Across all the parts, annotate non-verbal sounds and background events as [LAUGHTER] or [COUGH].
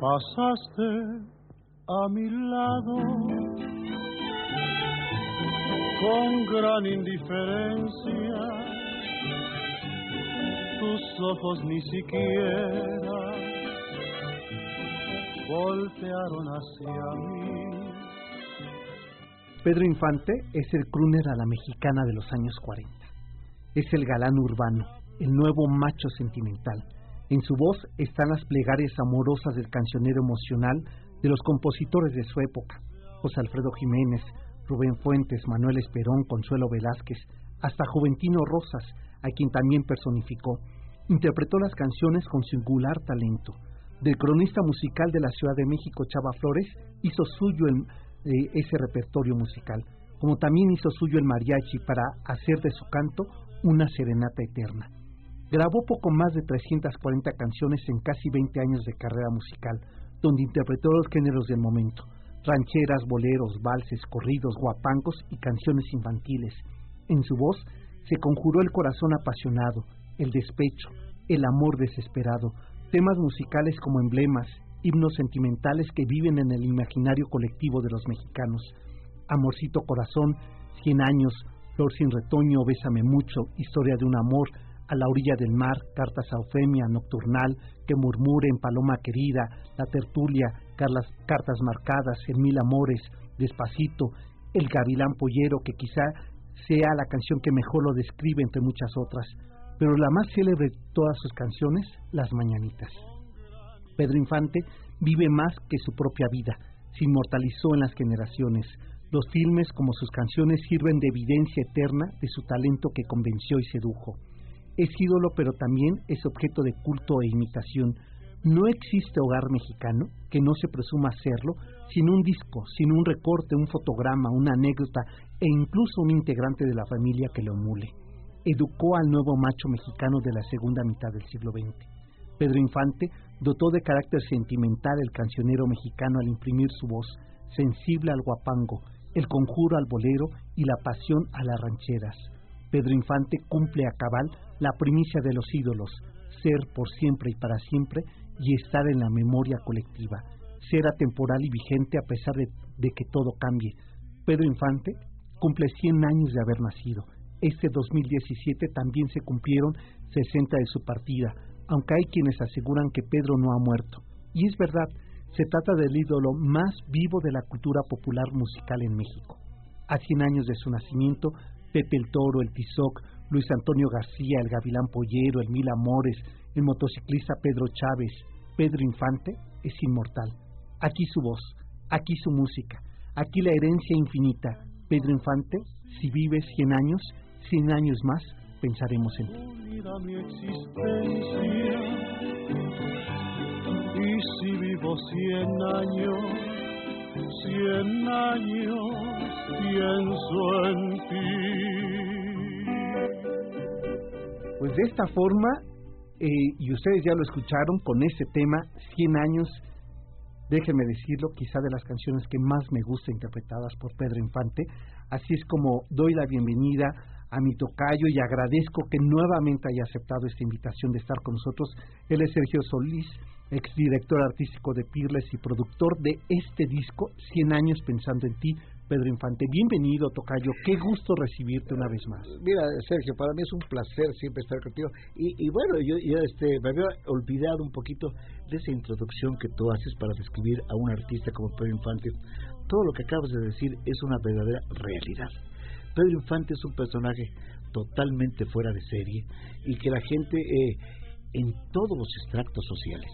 Pasaste a mi lado con gran indiferencia. Tus ojos ni siquiera voltearon hacia mí. Pedro Infante es el crooner a la mexicana de los años 40. Es el galán urbano, el nuevo macho sentimental en su voz están las plegarias amorosas del cancionero emocional de los compositores de su época, José Alfredo Jiménez, Rubén Fuentes, Manuel Esperón, Consuelo Velázquez, hasta Juventino Rosas, a quien también personificó. Interpretó las canciones con singular talento. Del cronista musical de la Ciudad de México, Chava Flores, hizo suyo eh, ese repertorio musical, como también hizo suyo el mariachi para hacer de su canto una serenata eterna. Grabó poco más de 340 canciones en casi 20 años de carrera musical, donde interpretó los géneros del momento, rancheras, boleros, valses, corridos, guapangos y canciones infantiles. En su voz se conjuró el corazón apasionado, el despecho, el amor desesperado, temas musicales como emblemas, himnos sentimentales que viven en el imaginario colectivo de los mexicanos. Amorcito corazón, Cien años, Flor sin retoño, Bésame mucho, Historia de un amor, a la orilla del mar, cartas a Eufemia, nocturnal, que murmuren, paloma querida, la tertulia, cartas marcadas, en mil amores, despacito, el gavilán pollero, que quizá sea la canción que mejor lo describe entre muchas otras, pero la más célebre de todas sus canciones, Las Mañanitas. Pedro Infante vive más que su propia vida, se inmortalizó en las generaciones. Los filmes, como sus canciones, sirven de evidencia eterna de su talento que convenció y sedujo es ídolo pero también es objeto de culto e imitación. No existe hogar mexicano que no se presuma serlo sin un disco, sin un recorte, un fotograma, una anécdota e incluso un integrante de la familia que lo emule. Educó al nuevo macho mexicano de la segunda mitad del siglo XX. Pedro Infante dotó de carácter sentimental el cancionero mexicano al imprimir su voz, sensible al guapango, el conjuro al bolero y la pasión a las rancheras Pedro Infante cumple a cabal la primicia de los ídolos, ser por siempre y para siempre y estar en la memoria colectiva, ser atemporal y vigente a pesar de, que todo cambie. Pedro Infante cumple 100 años de haber nacido. Este 2017 también se cumplieron 60 de su partida, aunque hay quienes aseguran que Pedro no ha muerto. Y es verdad, se trata del ídolo más vivo de la cultura popular musical en México. A 100 años de su nacimiento, Pepe el Toro, el Tizoc, Luis Antonio García, el Gavilán Pollero, el Mil Amores, el motociclista Pedro Chávez, Pedro Infante, es inmortal. Aquí su voz, aquí su música, aquí la herencia infinita. Pedro Infante, si vives cien años, cien años más, pensaremos en ti. y si vivo años, cien años pienso en ti. Pues de esta forma, eh, y ustedes ya lo escucharon con ese tema, 100 años, déjenme decirlo, quizá de las canciones que más me gusta interpretadas por Pedro Infante. Así es como doy la bienvenida a mi tocayo y agradezco que nuevamente haya aceptado esta invitación de estar con nosotros. Él es Sergio Solís, exdirector artístico de Pirles y productor de este disco, 100 años pensando en ti, Pedro Infante. Bienvenido, Tocayo. Qué gusto recibirte una vez más. Mira, Sergio, para mí es un placer siempre estar contigo. Y, bueno, yo, este, me había olvidado un poquito de esa introducción que tú haces para describir a un artista como Pedro Infante. Todo lo que acabas de decir es una verdadera realidad. Pedro Infante es un personaje totalmente fuera de serie y que la gente eh, en todos los extractos sociales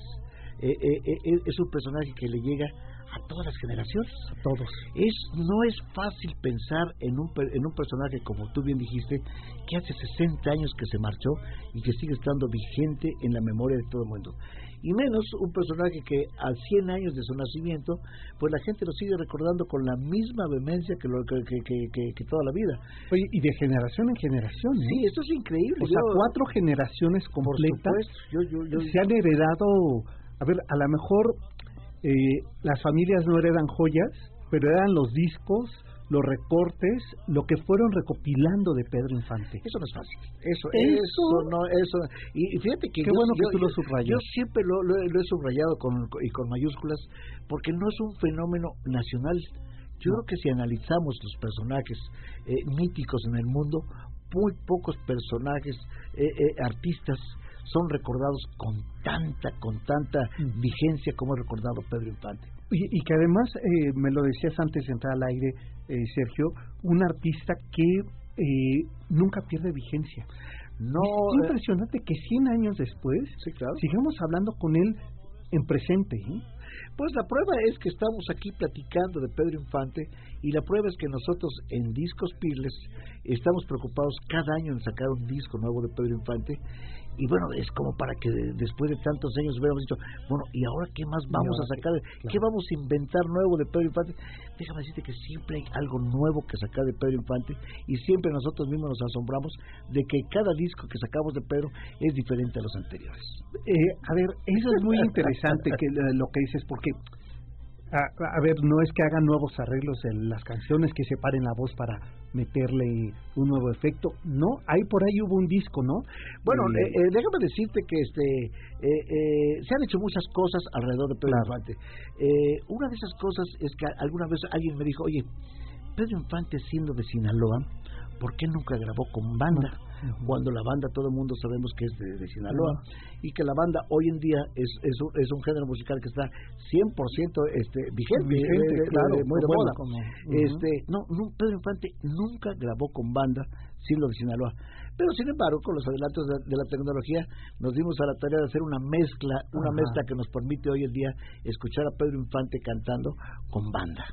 eh, eh, es un personaje que le llega a todas las generaciones. A todos. Es, no es fácil pensar en un, en un personaje, como tú bien dijiste, que hace 60 años que se marchó y que sigue estando vigente en la memoria de todo el mundo. Y menos un personaje que a 100 años de su nacimiento, pues la gente lo sigue recordando con la misma vehemencia que, lo, que, que, que, toda la vida. Oye, y de generación en generación. ¿eh? Sí, esto es increíble. O sea, cuatro generaciones completas se han heredado, a ver, a lo mejor eh, las familias no heredan joyas, pero eran los discos, los recortes, lo que fueron recopilando de Pedro Infante. Eso no es fácil. Eso, eso, no, eso. Y, fíjate que. Qué bueno que tú lo subrayas. Yo siempre lo, lo, he subrayado con, y con mayúsculas, porque no es un fenómeno nacional. Yo creo que si analizamos los personajes eh, míticos en el mundo, muy pocos personajes, eh, artistas, son recordados con tanta, con tanta vigencia como ha recordado Pedro Infante. Y, que además, eh, me lo decías antes de entrar al aire, eh, Sergio, un artista que eh, nunca pierde vigencia. No, es impresionante que 100 años después sigamos hablando con él en presente. Pues la prueba es que estamos aquí platicando de Pedro Infante y la prueba es que nosotros en Discos Pirles estamos preocupados cada año en sacar un disco nuevo de Pedro Infante y bueno, es como para que después de tantos años hubiéramos dicho, bueno, ¿y ahora qué más vamos a sacar? ¿Qué vamos a inventar nuevo de Pedro Infante? Déjame decirte que siempre hay algo nuevo que sacar de Pedro Infante y siempre nosotros mismos nos asombramos de que cada disco que sacamos de Pedro es diferente a los anteriores. Eh, a ver, eso es muy interesante que [LAUGHS] lo que dices, porque a, ver, no es que hagan nuevos arreglos en las canciones, que separen la voz para meterle un nuevo efecto. No, hay por ahí hubo un disco, ¿no? Bueno, eh, eh, déjame decirte que este eh, se han hecho muchas cosas alrededor de Pedro Infante. una de esas cosas es que alguna vez alguien me dijo, oye, Pedro Infante siendo de Sinaloa, ¿por qué nunca grabó con banda? Cuando la banda, todo el mundo sabemos que es de, Sinaloa, y que la banda hoy en día es, es, un, es un género musical que está 100% este, vigente, claro, muy de moda. este, no, Pedro Infante nunca grabó con banda siendo de Sinaloa. Pero sin embargo, con los adelantos de, la tecnología, nos dimos a la tarea de hacer una mezcla, una mezcla que nos permite hoy en día escuchar a Pedro Infante cantando con banda.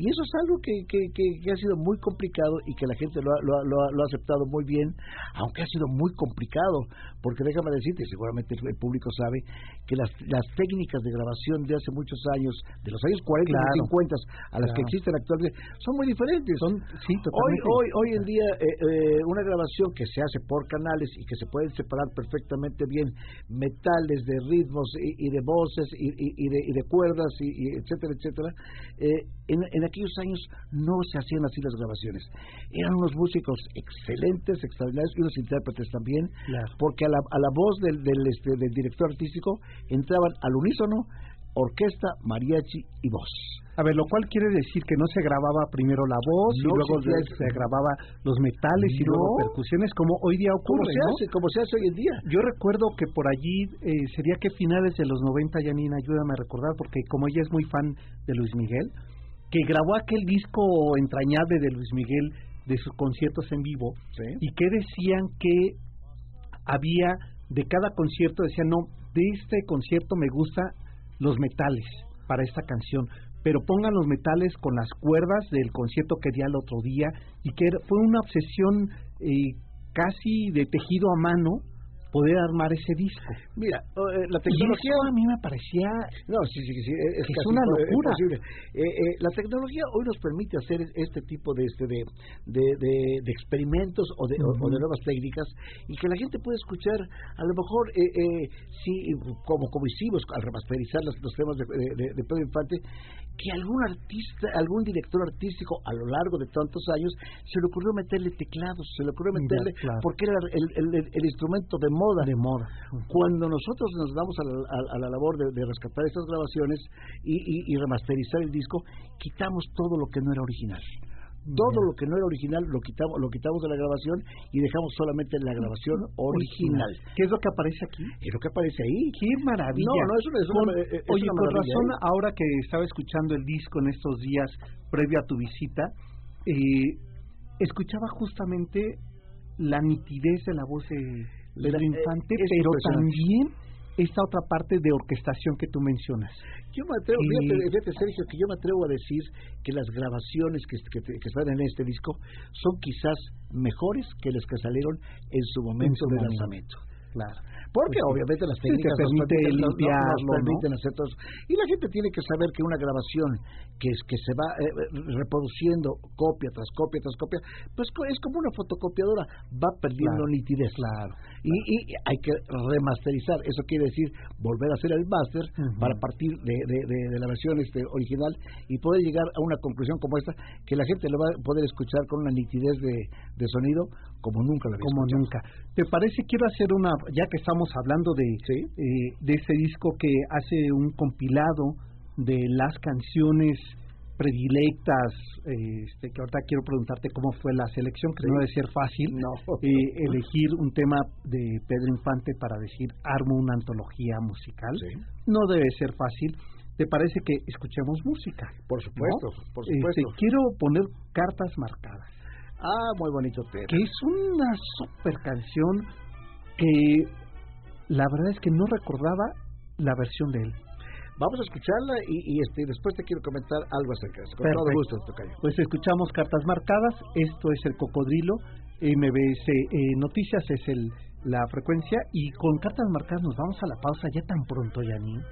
Y eso es algo que, que, ha sido muy complicado y que la gente lo ha, lo, ha, aceptado muy bien, aunque ha sido muy complicado, porque déjame decirte, seguramente el, público sabe, que las, las técnicas de grabación de hace muchos años, de los años 40 y 50 a las que existen actualmente, son muy diferentes. Son, sí, hoy, hoy, hoy en día, eh, eh, una grabación que se hace por canales y que se pueden separar perfectamente bien metales de ritmos y, de voces y, de, cuerdas y, etcétera etcétera eh, en, aquellos años no se hacían así las grabaciones. Eran unos músicos excelentes extraordinarios y unos intérpretes también porque a la, a la voz del, del, este, del director artístico entraban al unísono orquesta, mariachi y voz. A ver, lo cual quiere decir que no se grababa primero la voz y luego se, grababa los metales y luego percusiones como hoy día ocurre, como se hace, como se hace hoy en día. Yo recuerdo que por allí eh, sería que finales de los 90, Janina, ayúdame a recordar, porque como ella es muy fan de Luis Miguel, que grabó aquel disco entrañable de Luis Miguel de sus conciertos en vivo y que decían que había de cada concierto decían no de este concierto me gusta los metales para esta canción, pero pongan los metales con las cuerdas del concierto que di el otro día y que fue una obsesión eh, casi de tejido a mano poder armar ese disco. Mira, eh, la tecnología a mí me parecía no, sí, sí, sí, es, es una locura. Eh, eh, la tecnología hoy nos permite hacer este tipo de este de, de, de, experimentos o de, o, de nuevas técnicas y que la gente puede escuchar a lo mejor eh, sí como como hicimos al remasterizar los, temas de, de, Pedro Infante que algún artista, algún director artístico a lo largo de tantos años se le ocurrió meterle teclados, se le ocurrió meterle porque era el, el, el instrumento de moda. De moda. Cuando nosotros nos damos a la, labor de, rescatar estas grabaciones y, remasterizar el disco, quitamos todo lo que no era original. Todo lo que no era original lo quitamos, lo quitamos de la grabación y dejamos solamente la grabación original. ¿Qué es lo que aparece aquí? ¿Qué es lo que aparece ahí? ¡Qué maravilla! No, no, es una, es oye, por razón, ¿eh? ahora que estaba escuchando el disco en estos días previo a tu visita, eh, escuchaba justamente la nitidez de la voz de La- Infante, pero también esta otra parte de orquestación que tú mencionas. Yo me atrevo, Y- fíjate, fíjate, Sergio, que yo me atrevo a decir que las grabaciones que, que, que están en este disco son quizás mejores que las que salieron en su momento su de momento. lanzamiento. Claro. Porque Pues sí. obviamente las Sí, técnicas nos permite permiten, nos- nos- ¿no? permiten hacer todo eso. Y la gente tiene que saber que una grabación que es que se va eh, reproduciendo copia tras copia tras copia, pues es como una fotocopiadora, va perdiendo Claro, nitidez. claro. Y, y hay que remasterizar, eso quiere decir volver a hacer el máster Ujú. para partir de, de- de- de la versión este, original y poder llegar a una conclusión como esta, que la gente lo va a poder escuchar con una nitidez de, de sonido como nunca lo había como escuchado. nunca. ¿Te parece? Quiero hacer una, ya que estamos hablando de, Sí. eh, de este disco que hace un compilado de las canciones predilectas, eh, este, que ahorita quiero preguntarte cómo fue la selección, que Sí. no debe ser fácil No. eh, elegir un tema de Pedro Infante para decir armo una antología musical. Sí. No debe ser fácil. ¿Te parece que escuchemos música? Por supuesto, ¿no? por Este, supuesto. quiero poner cartas marcadas Ah, muy bonito tema. que es una super canción que la verdad es que no recordaba la versión de él. Vamos a escucharla y, y, este después te quiero comentar algo acerca de eso. Con todo Perfecto. gusto, Tocayo. Pues escuchamos cartas marcadas, esto es el cocodrilo, MBS eh, Noticias es el la frecuencia y con cartas marcadas nos vamos a la pausa ya tan pronto, Yanin.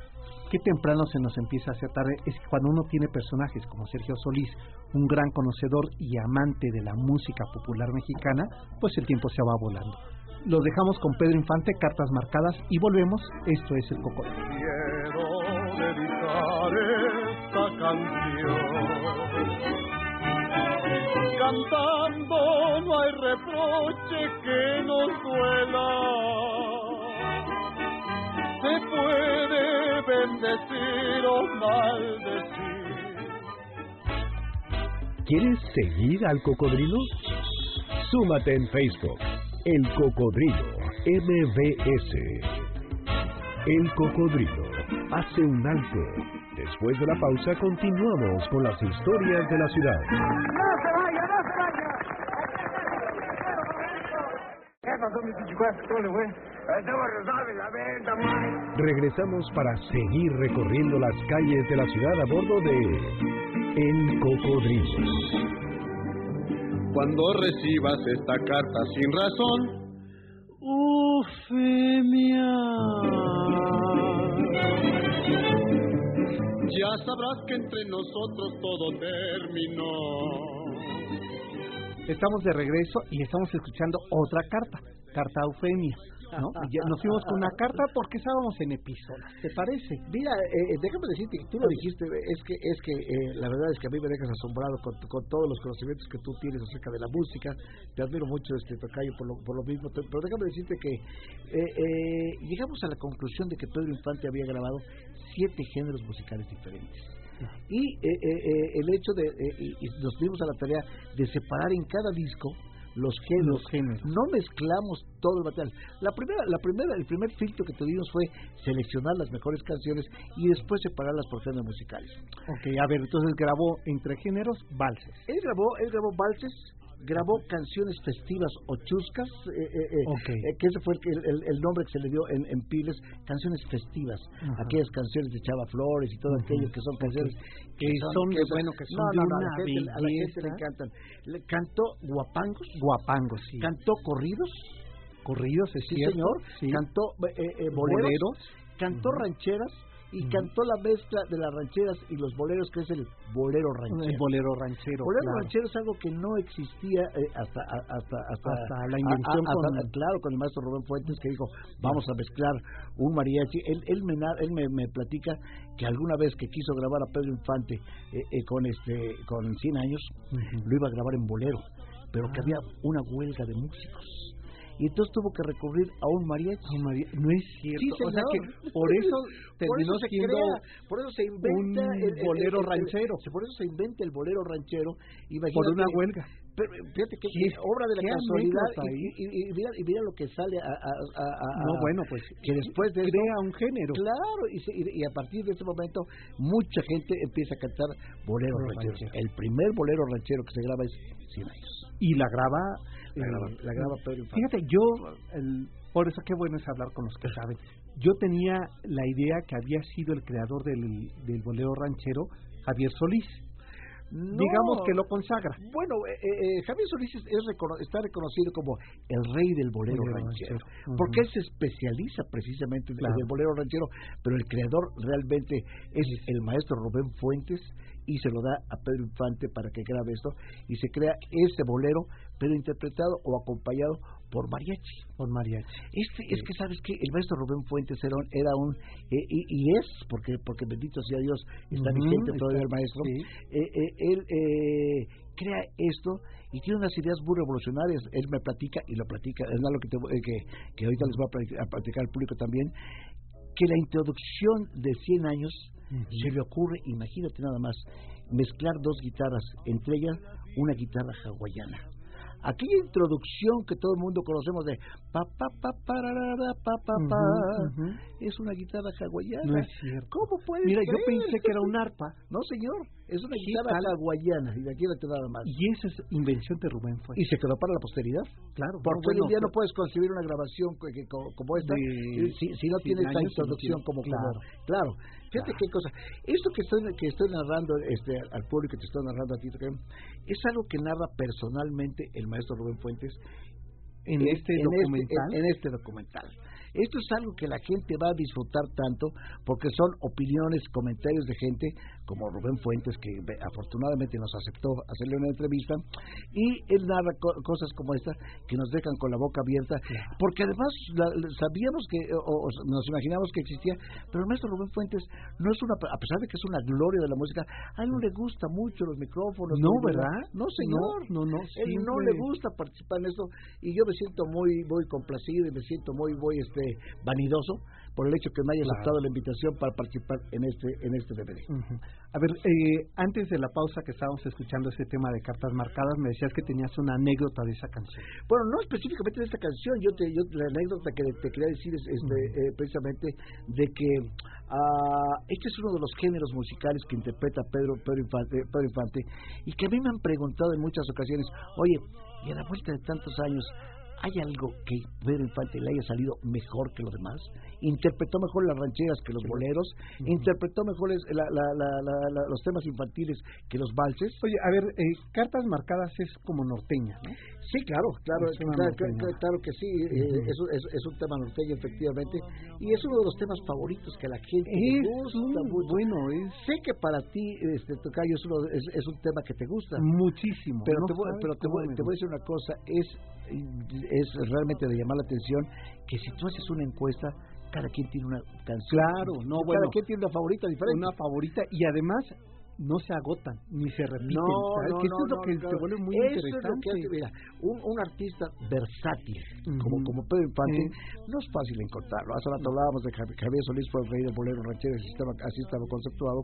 Qué temprano se nos empieza a hacer tarde. Es que cuando uno tiene personajes como Sergio Solís, un gran conocedor y amante de la música popular mexicana, pues el tiempo se va volando. Los dejamos con Pedro Infante, cartas marcadas y volvemos. Esto es el cocodrilo. Quiero dedicar esta canción. Cantando no hay reproche que nos duela. Bendecir o maldecir. ¿Quieres seguir al cocodrilo? Súmate en Facebook, El Cocodrilo MBS. El Cocodrilo hace un alto. Después de la pausa continuamos con las historias de la ciudad. Regresamos para seguir recorriendo las calles de la ciudad a bordo de El Cocodrilo. Cuando recibas esta carta sin razón, Ufemia, ya sabrás que entre nosotros todo terminó. Estamos de regreso y estamos escuchando otra carta, carta Eufemia. ¿No? Y ya nos fuimos con una carta porque estábamos en epístolas, ¿te parece? Mira, eh, déjame decirte, tú lo dijiste, es que es que eh, la verdad es que a mí me dejas asombrado con, con todos los conocimientos que tú tienes acerca de la música. Te admiro mucho, este Tocayo, por lo, por lo mismo. Pero déjame decirte que eh, eh, llegamos a la conclusión de que Pedro Infante había grabado siete géneros musicales diferentes. Y eh, eh, eh, el hecho de, eh, y nos dimos a la tarea de separar en cada disco los géneros. Los géneros. No mezclamos todo el material. La primera, la primera, el primer filtro que tuvimos fue seleccionar las mejores canciones y después separarlas por géneros musicales. Ok, a ver, entonces grabó entre géneros valses. Él grabó, él grabó valses, grabó canciones festivas o chuscas, eh, eh, eh, eh, que ese fue el, el- el nombre que se le dio en, en Piles, canciones festivas, Ajá. aquellas canciones de Chava Flores y todo Ujú. aquello que son canciones Que son, bueno, que son no, no, no, a la gente, a la gente belleza. le encantan. Le cantó guapangos, Guapangos, sí. cantó corridos, Corridos, es sí cierto. señor, Sí. cantó eh, boleros, Boleros. cantó rancheras y cantó la mezcla de las rancheras y los boleros que es el bolero ranchero. El bolero ranchero. Bolero claro. ranchero es algo que no existía eh, hasta, hasta, hasta, Hasta la invención a- a- hasta- con- claro, con el maestro Rubén Fuentes que dijo, vamos a mezclar un mariachi. Él, él, me, él me, me platica que alguna vez que quiso grabar a Pedro Infante eh, eh, con este con 100 años, Ujú. lo iba a grabar en bolero, pero que Ah. había una huelga de músicos. Y entonces tuvo que recurrir a un mariachi. María, no es cierto. Sí, o sea que por eso [LAUGHS] Por terminó eso se siendo crea, por eso se inventa un el, el- bolero el- ranchero. por eso se inventa el bolero ranchero. por Imagínate, una huelga. pero fíjate que es obra de la casualidad y, y, mira, y, mira, lo que sale a, a, a, no bueno pues que después de crea un género claro y, y, a partir de ese momento mucha gente empieza a cantar boleros rancheros el primer bolero ranchero que se graba es Cien años y la graba la graba, eh, la graba Pedro fíjate yo el, por eso qué bueno es hablar con los que saben. Yo tenía la idea que había sido el creador del, del bolero ranchero Javier Solís. Digamos que lo consagra. Bueno, eh, eh, eh, Javier Solís es, está reconocido como el rey del bolero ranchero, porque él se especializa precisamente en el bolero ranchero, pero el creador realmente es el maestro Rubén Fuentes y se lo da a Pedro Infante para que grabe esto y se crea ese bolero, pero interpretado o acompañado por mariachi. Por mariachi. Este, Es que, ¿sabes que El maestro Rubén Fuentes era un... Era un eh, y, es, porque porque bendito sea Dios, está vigente todavía el maestro, eh, eh, él crea esto y tiene unas ideas muy revolucionarias. Él me platica, y lo platica, es algo que, que, que ahorita les voy a platicar, al público también, que la introducción de 100 años se le ocurre, imagínate nada más, mezclar dos guitarras, entre ellas una guitarra hawaiana aquella introducción que todo el mundo conocemos de pa pa pa pa pa pa es una guitarra hawaiana. No es cierto. ¿Cómo puede Mira, yo pensé que era un arpa. No, señor, es una guitarra hawaiana y de aquí te nada más. Y esa es invención de Rubén fue. Y se quedó para la posteridad. Claro. Porque hoy en día no puedes concebir una grabación como esta si, si, no tiene esa introducción como claro. Claro. Fíjate qué cosa. Esto que estoy, que estoy narrando este, al público, que te estoy narrando a ti, es algo que narra personalmente el maestro Rubén Fuentes en, este, este documental. en este documental. Esto es algo que la gente va a disfrutar tanto porque son opiniones, comentarios de gente como Rubén Fuentes, que afortunadamente nos aceptó hacerle una entrevista, y él narra cosas como esta que nos dejan con la boca abierta, porque además sabíamos que, o, nos imaginamos que existía, pero el maestro Rubén Fuentes no es una, a pesar de que es una gloria de la música, a él no le gusta mucho los micrófonos. No, ¿verdad? No, señor. No, no, Él no le gusta participar en esto, y yo me siento muy, muy complacido y me siento muy, muy, este, este, vanidoso por el hecho que me haya aceptado la invitación para participar en este en este DVD. A ver, eh, antes de la pausa que estábamos escuchando ese tema de cartas marcadas, me decías que tenías una anécdota de esa canción. Bueno, no específicamente de esta canción, yo te yo la anécdota que te quería decir es este, eh, precisamente de que uh, este es uno de los géneros musicales que interpreta Pedro Pedro Infante, Pedro Infante y que a mí me han preguntado en muchas ocasiones, oye, y a la vuelta de tantos años ¿Hay algo que Pedro Infante le haya salido mejor que los demás? Interpretó mejor las rancheras que los boleros, interpretó mejor los temas infantiles que los valses. Oye, a ver, eh, Cartas Marcadas es como norteña, ¿no? Sí, claro, claro, claro, claro, que sí, eh, es, un tema norteño efectivamente, y es uno de los temas favoritos que a la gente es gusta Bueno, sé que para ti, este Tocayo, es, es, un tema que te gusta. Muchísimo. Pero, te, voy, pero te, voy, te voy a decir una cosa, es es realmente de llamar la atención que si tú haces una encuesta, cada quien tiene una canción. Claro, no, cada quien tiene una favorita diferente. Una favorita y además no se agotan ni se repiten. No, que eso es lo que se vuelve muy interesante. mira, un, un, artista versátil como, como Pedro Infante no es fácil encontrarlo. Hace rato hablábamos de Javier Solís fue el rey del bolero ranchero, así estaba, así estaba conceptuado.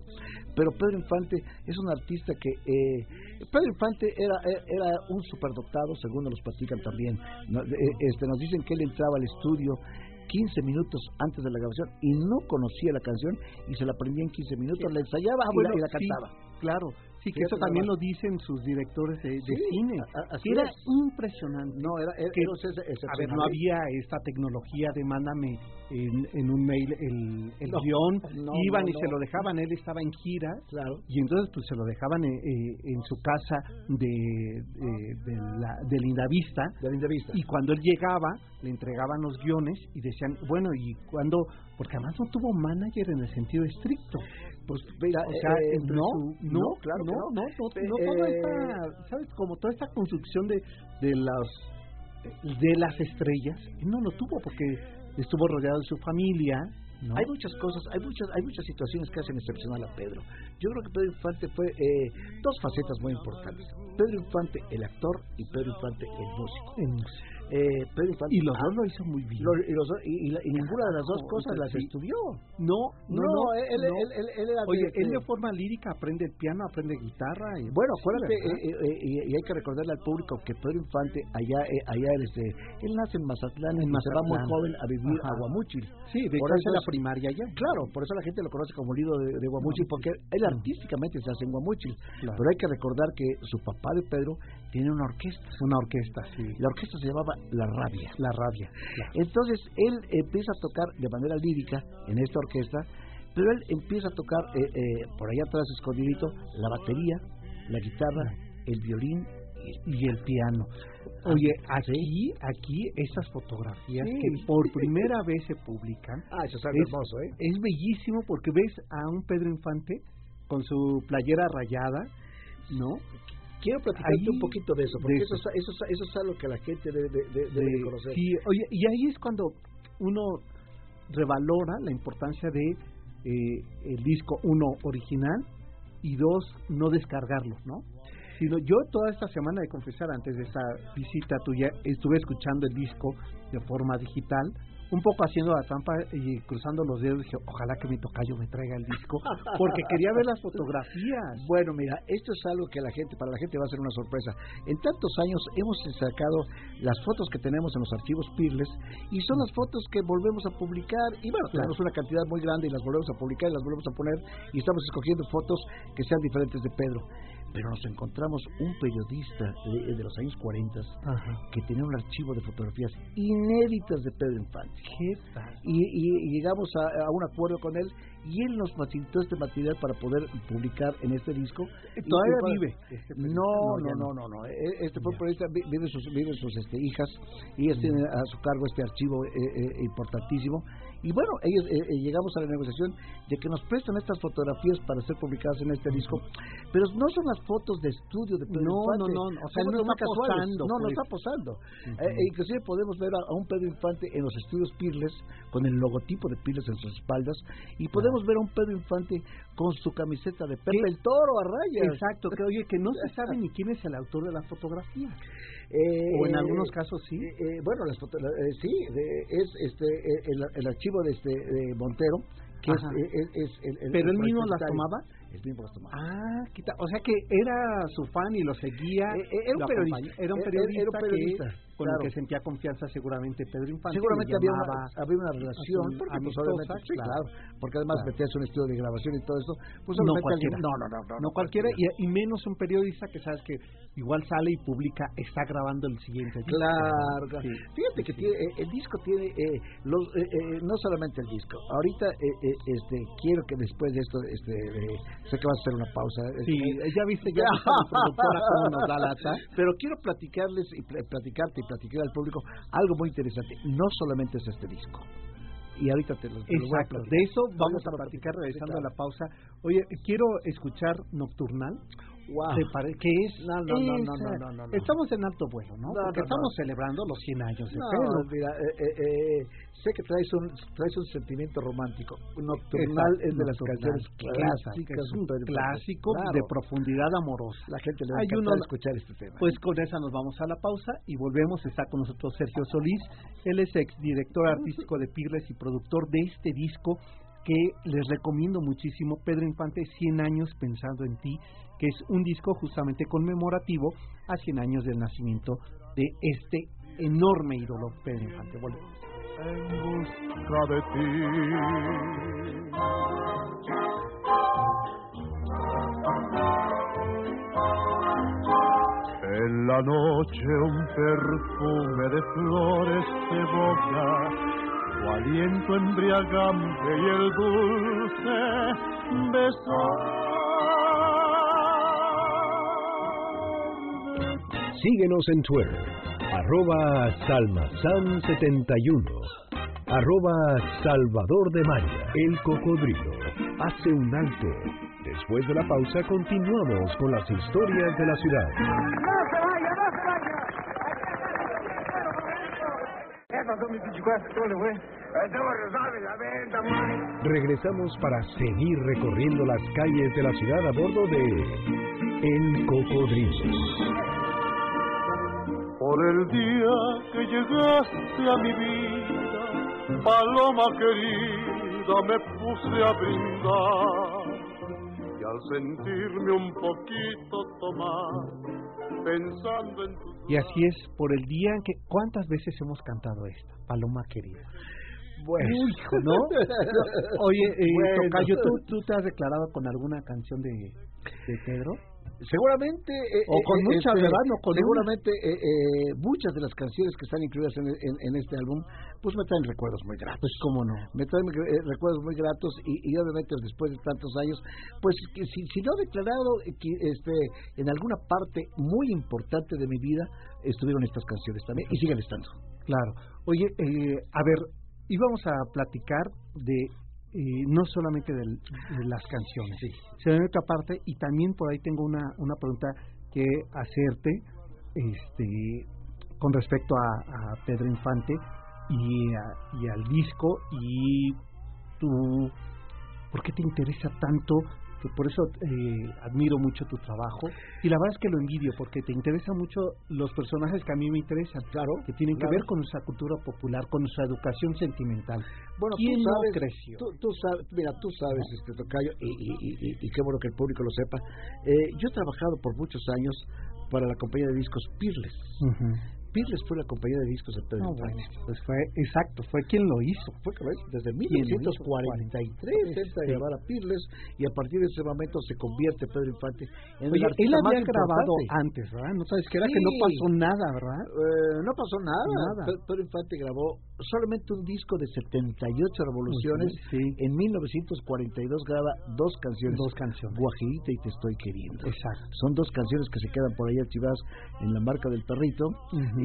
Pero Pedro Infante es un artista que eh, Pedro Infante era era un superdotado, según nos platican también. Eh, este, nos dicen que él entraba al estudio 15 minutos antes de la grabación y no conocía la canción y se la aprendía en 15 minutos, la ensayaba ah, y, la, cantaba. claro, sí, que eso también lo dicen sus directores de, cine. Así era impresionante. No, era, que, a ver, no había esta tecnología de mándame en, en un mail el, el guion, iban y se lo dejaban, él estaba en gira claro. y entonces pues se lo dejaban en, eh, eh, en su casa de, de, la, de Linda Vista, de Linda Vista y cuando él llegaba le entregaban los guiones y decían, bueno, ¿y cuando Porque además no tuvo manager en el sentido estricto. Pues mira, o sea, eh, no, no, claro, no, no, no, no, toda esta, ¿sabes? Como toda esta construcción de, de las de las estrellas, no lo tuvo porque estuvo rodeado de su familia, Hay muchas cosas, hay muchas, hay muchas situaciones que hacen excepcional a Pedro. Yo creo que Pedro Infante fue eh, dos facetas muy importantes. Pedro Infante, el actor, y Pedro Infante, el músico. El músico. Eh, Pedro Infante, y los dos lo hizo muy bien. y, los dos- y- y la- y ninguna de las dos cosas las sí. estudió. No, no, no. él, no. él- él- él era de- Oye, él de- forma lírica aprende el piano, aprende guitarra. Y, Bueno, acuérdate, eh, eh, eh, y, hay que recordarle al público que Pedro Infante, allá, eh, allá este, él nace en Mazatlán, En y se va muy joven a vivir Ajá. a Guamúchil. sí, de por eso hace la es- primaria allá. Claro, por eso la gente lo conoce como Lido de, de Guamúchil, porque él artísticamente se hace en Guamúchil. Claro. Pero hay que recordar que su papá de Pedro tiene una orquesta. Una orquesta, sí. La orquesta se llamaba La Rabia. La rabia. Entonces él empieza a tocar de manera lírica en esta orquesta, pero él empieza a tocar eh, eh, por allá atrás escondidito la batería, la guitarra, el violín y el piano. Oye, aquí, aquí esas fotografías Sí. que por primera vez se publican, Ah, eso Es- es bellísimo porque ves a un Pedro Infante con su playera rayada, ¿no? Quiero platicarte Ahí- un poquito de eso, porque de eso, eso. es- eso, es- eso es algo que la gente debe, de- de- debe de conocer. sí, oye, y ahí es cuando uno revalora la importancia de eh, el disco uno original y dos no descargarlo, ¿no? Sino yo toda esta semana de confesar antes de esa visita tuya estuve escuchando el disco de forma digital, un poco haciendo la trampa y cruzando los dedos dije ojalá que mi tocayo me traiga el disco [LAUGHS] porque quería ver las fotografías. Bueno, mira, esto es algo que la gente, para la gente va a ser una sorpresa. En tantos años hemos sacado las fotos que tenemos en los archivos Pirles y son las fotos que volvemos a publicar y bueno, Claro. tenemos una cantidad muy grande y las volvemos a publicar y las volvemos a poner y estamos escogiendo fotos que sean diferentes de Pedro. Pero nos encontramos un periodista de, de los años 40 Ajá. que tenía un archivo de fotografías inéditas de Pedro Infante. Y, y- llegamos a, a un acuerdo con él y él nos facilitó este material para poder publicar en este disco. Y- Todavía para- vive. este No, no, ya no, no, no. E- Este periodista, vi- vive sus, vive sus este, hijas y ellas tienen a su cargo este archivo eh, eh, importantísimo. Y bueno, ellos eh, eh, llegamos a la negociación de que nos prestan estas fotografías para ser publicadas en este disco, pero no son las fotos de estudio de Pedro No, Infante. no, no, o sea, no está posando, No, no pues. está posando. Ujú. Eh, e inclusive podemos ver a, a un Pedro Infante en los estudios Pirles con el logotipo de Pirles en sus espaldas y podemos ver a un Pedro Infante con su camiseta de Pepe ¿Qué? el Toro a rayas. Exacto, que oye, que no se [LAUGHS] sabe ni quién es el autor de la fotografía. Eh, O en algunos casos sí. eh, eh, bueno, las eh, sí, de- es este eh, el, el archivo de este de Montero, que es, es, es el, el- ¿Pero el él mismo las tomaba? Él mismo las tomaba. Ah, quita, o sea que era su fan y lo seguía. Era un periodista. Era un periodista, era un periodista, que, con claro. el que sentía confianza seguramente Pedro Infante. Seguramente había una, había una relación, porque pues, amistosa, obviamente, sí, claro. claro, porque además Claro. metías un estudio de grabación y todo esto, pues no cualquiera. alguien- no, no, no, no, no cualquiera, y, y menos un periodista que sabes que igual sale y publica, está grabando el siguiente. disco. Claro, claro. Sí, Fíjate que sí. tiene, eh, el disco tiene, eh, los, eh, eh, no solamente el disco. Ahorita, eh, eh, este, quiero que después de esto, este, sé que vas a hacer una pausa. Sí, ya viste, ya [LAUGHS] nos da lata. Pero quiero platicarles y pl- platicarte platicar al público algo muy interesante. No solamente es este disco. Y ahorita te lo, te lo voy a Exacto, platicar. de eso vamos a platicar regresando claro. a la pausa. Oye, quiero escuchar Nocturnal. Wow. ¿Te pare- que es No, no, no, no. Estamos en alto vuelo, ¿no? No, Porque no, estamos celebrando los 100 años de No, Pedro. mira, eh, eh, eh, sé que traes un, traes un sentimiento romántico. Nocturnal Exacto, es de las canciones clásicas, es un clásico Claro. de profundidad amorosa. La gente le va a Hay uno- escuchar este tema. Pues con esa nos vamos a la pausa y volvemos. Está con nosotros Sergio Solís. Él es ex director artístico de Pirles y productor de este disco que les recomiendo muchísimo. Pedro Infante, 100 años pensando en ti, que es un disco justamente conmemorativo a 100 años del nacimiento de este enorme ídolo Pedro Infante. Volvemos. en busca de ti. En la noche un perfume de flores evoca, tu aliento embriagante y el dulce besar. Síguenos en Twitter, arroba salmazam71, arroba Salvador de Maya, el cocodrilo. Hace un alto. Después de la pausa continuamos con las historias de la ciudad. No se vaya, no se vaya. Regresamos para seguir recorriendo las calles de la ciudad a bordo de El Cocodrilo. Por el día que llegaste a mi vida, paloma querida, me puse a brindar. Y al sentirme un poquito tomar, pensando en tu... Y así es, por el día en que... ¿Cuántas veces hemos cantado esta, paloma querida? Bueno, hijo, ¿no? Oye, eh, Tocayo, ¿tú, ¿tú te has declarado con alguna canción de, de Pedro? seguramente eh, o con eh, muchas este, verdad no con seguramente eh, eh, muchas de las canciones que están incluidas en, en, en, este álbum pues me traen recuerdos muy gratos. Pues cómo no me traen eh, recuerdos muy gratos y, y, obviamente después de tantos años pues si, si no he declarado que este en alguna parte muy importante de mi vida estuvieron estas canciones también y siguen estando. Claro. Oye a ver íbamos a platicar de eh, no solamente de, de las canciones, sí. sino de otra parte, y también por ahí tengo una, una pregunta que hacerte este, con respecto a, a Pedro Infante y, a, y al disco, y tú, ¿por qué te interesa tanto por eso eh, admiro mucho tu trabajo y la verdad es que lo envidio porque te interesan mucho los personajes que a mí me interesan, claro, que tienen claro. que ver con nuestra cultura popular, con nuestra educación sentimental. Bueno, ¿quién tú sabes, no creció? Tú, tú, sabes, mira, tú sabes, este tocayo y, y, y, y, qué bueno que el público lo sepa. Eh, yo he trabajado por muchos años para la compañía de discos Pirles. Uh -huh. Pirles fue la compañía de discos de Pedro no. Bueno, pues fue, exacto, fue quien lo hizo. Fue desde 1943 entra a grabar a Pirles y a partir de ese momento se convierte Pedro Infante en Oye, el él había más grabado antes, ¿verdad? No sabes que era Sí. que no pasó nada, ¿verdad? Eh, no pasó nada. Nada. Pe- Pedro Infante grabó solamente un disco de 78 revoluciones. Sí. En 1942 graba dos canciones. Dos canciones. Guajirita y Te estoy queriendo. Exacto. Son dos canciones que se quedan por ahí archivadas en la marca del perrito.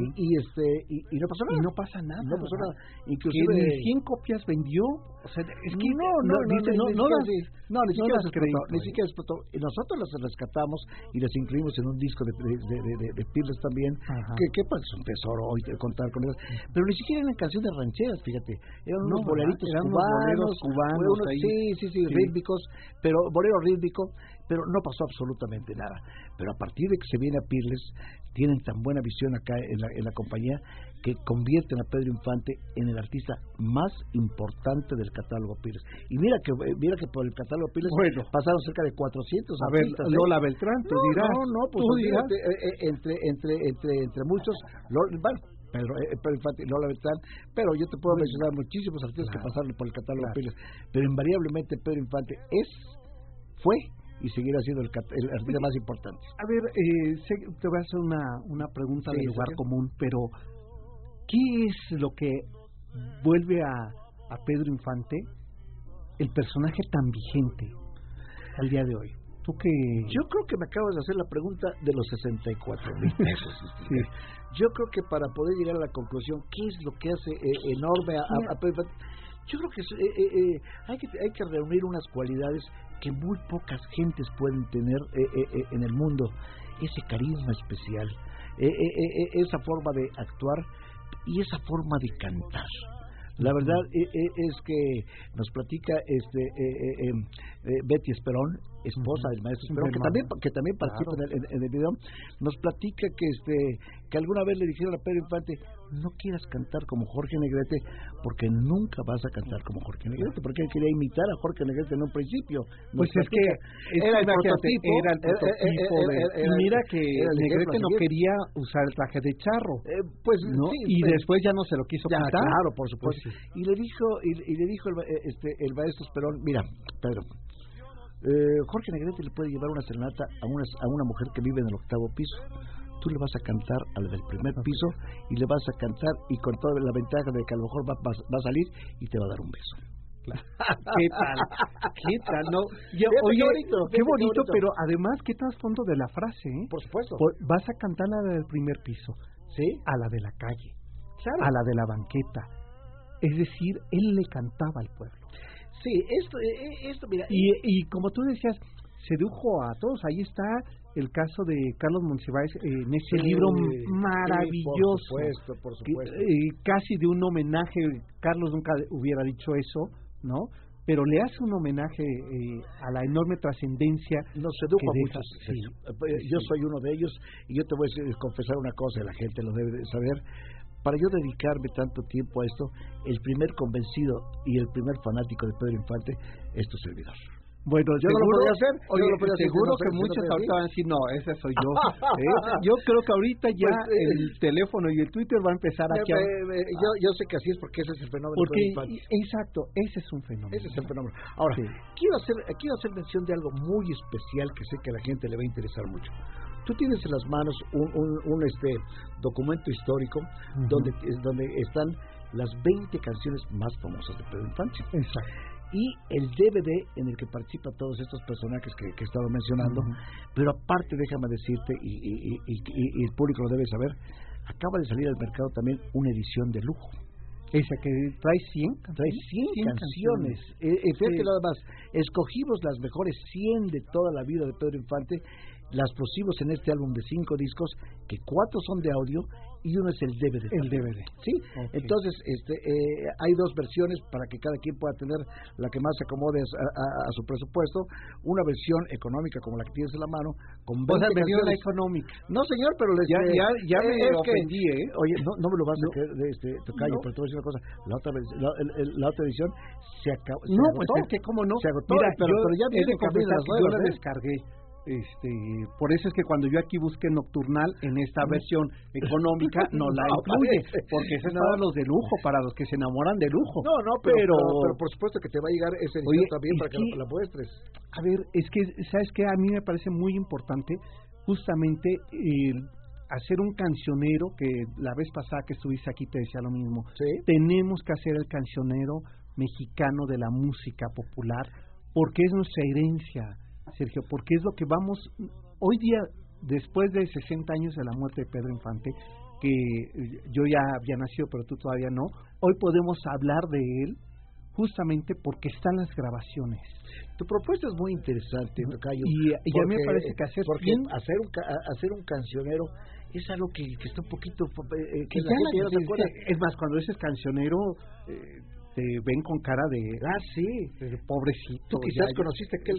Y, y este y, y no pasó nada. Y no pasa nada. No pasó nada. Que Inclusive ni 100 copias vendió. O sea, es que no, no, no, dice, no, no, ni no, siquiera las- ni siquiera explotó, ni siquiera explotó. Nosotros las rescatamos y las incluimos en un disco de, de, de, de, de Pirles también, Ajá. que, que pues, es un tesoro hoy contar con ellas. Pero ni siquiera eran canciones rancheras, fíjate. Eran No, unos boleritos Eran unos cubanos, cubanos ahí. sí, sí, Sí. rítmicos, pero bolero rítmico, pero no pasó absolutamente nada. Pero a partir de que se viene a Pirles, tienen tan buena visión acá en la, en la compañía que convierten a Pedro Infante en el artista más importante del catálogo Pirles. Y mira que eh, mira que por el catálogo Pirles Bueno. pasaron cerca de 400 A ver, artistas. ¿eh? Lola Beltrán, tú no, dirás. No, no, pues tú dirás. eh, entre, entre, entre, entre muchos, Lola- bueno, Pedro, eh, Pedro Infante y Lola Beltrán, pero yo te puedo mencionar muchísimos artistas Claro. que pasaron por el catálogo Claro. Pirles, pero invariablemente Pedro Infante es, fue y seguirá siendo el, el artista más importante. A ver, eh, sé- te voy a hacer una, una pregunta Sí, de lugar común, pero ¿qué es lo que vuelve a, a Pedro Infante el personaje tan vigente al día de hoy? Tú que... Yo creo que me acabas de hacer la pregunta de los 64 mil pesos. [LAUGHS] Sí. Yo creo que para poder llegar a la conclusión, ¿qué es lo que hace eh, enorme a, a- a Pedro Infante? Yo creo que eh, eh, eh, hay que hay que reunir unas cualidades que muy pocas gentes pueden tener eh, eh, eh, en el mundo. Ese carisma especial, eh, eh, eh, eh, esa forma de actuar y esa forma de cantar. La verdad eh, eh, es que nos platica este eh, eh, eh, eh, Betty Esperón, esposa del maestro Esperón, que también que también participa Claro. en, el, en- el video, nos platica que este que alguna vez le dijeron a Pedro Infante, no quieras cantar como Jorge Negrete, porque nunca vas a cantar como Jorge Negrete, porque él quería imitar a Jorge Negrete en un principio. Nos Pues es que era el prototipo, era el era- prototipo era- de- y mira que Negrete no quería usar el traje de charro, Eh, pues ¿no? sí, y después ya no se lo quiso Ya, quitar. claro, por supuesto. Pues sí. Y le dijo, y, y le dijo el, este, el maestro Esperón, mira, Pedro, eh, Jorge Negrete le puede llevar una serenata a una, a una mujer que vive en el octavo piso. Tú le vas a cantar a la del primer piso y le vas a cantar y con toda la ventaja de que a lo mejor va, va, va a salir y te va a dar un beso. [LAUGHS] ¿Qué tal? ¿Qué tal? No, oye, qué bonito, qué fíjate qué bonito, bonito. pero además, ¿qué trasfondo de la frase? eh? Por supuesto. Por- vas a cantar a la del primer piso, ¿Sí? a la de la calle, Claro. a la de la banqueta. Es decir, él le cantaba al pueblo. Sí, esto, eh, eh, esto mira, Y, y como tú decías, sedujo a todos. Ahí está el caso de Carlos Monsiváis eh, en ese libro maravilloso. por supuesto, por supuesto. Eh, casi de un homenaje, Carlos nunca hubiera dicho eso, ¿no? Pero le hace un homenaje eh, a la enorme trascendencia. Nos sedujo a muchos. Yo soy uno de ellos y yo te voy a confesar una cosa, la gente lo debe saber. Para yo dedicarme tanto tiempo a esto, el primer convencido y el primer fanático de Pedro Infante es tu servidor. Bueno, yo no lo podía hacer. Oye, seguro que muchos ahorita van a decir, no, ese soy yo. [LAUGHS] yo creo que ahorita ya pues, eh, el teléfono y el Twitter va a empezar aquí. a... yo, yo sé que así es porque ese es el fenómeno. Porque, exacto, ese es un fenómeno. Ese es el fenómeno. Ahora, quiero, hacer, quiero hacer mención de algo muy especial que sé que a la gente le va a interesar mucho. Tú tienes en las manos un, un, este documento histórico donde, donde están las 20 canciones más famosas de Pedro Infante. Exacto y el DVD en el que participan todos estos personajes que, he estado mencionando. Pero aparte, déjame decirte, y, el público lo debe saber, acaba de salir al mercado también una edición de lujo. Esa que trae 100, trae 100, canciones. Eh, eh, fíjate nada más, escogimos las mejores 100 de toda la vida de Pedro Infante las pusimos en este álbum de cinco discos, que cuatro son de audio y uno es el DVD. El DVD. Sí. Entonces, este, eh, hay dos versiones para que cada quien pueda tener la que más se acomode a, su presupuesto. Una versión económica como la que tienes en la mano, con 20 o versión económica. No, señor, pero les ya, ya, ya me ofendí, ¿eh? Oye, no, no me lo vas a creer, de este, tocayo, pero te voy a decir una cosa. La otra, la, la otra edición se acabó. No, pues es que, ¿cómo no? Se agotó, Mira, pero, pero ya viene con las nuevas. Yo la ¿eh? descargué este, por eso es que cuando yo aquí busqué Nocturnal en esta versión económica [LAUGHS] no la incluye, porque es para los de lujo, para los que se enamoran de lujo. No, no, pero, pero, por supuesto que te va a llegar ese edición también para que, la, muestres. A ver, es que, ¿sabes qué? A mí me parece muy importante justamente hacer un cancionero, que la vez pasada que estuviste aquí te decía lo mismo. Tenemos que hacer el cancionero mexicano de la música popular, porque es nuestra herencia Sergio, porque es lo que vamos, hoy día, después de 60 años de la muerte de Pedro Infante, que yo ya había nacido, pero tú todavía no, hoy podemos hablar de él justamente porque están las grabaciones. Tu propuesta es muy interesante, Tocayo. Y, a mí me parece que hacer, hacer, un, hacer un cancionero es algo que, está un poquito... Eh, que, es, más, cuando dices cancionero... Eh, te ven con cara de ah sí pobrecito tú quizás conociste aquel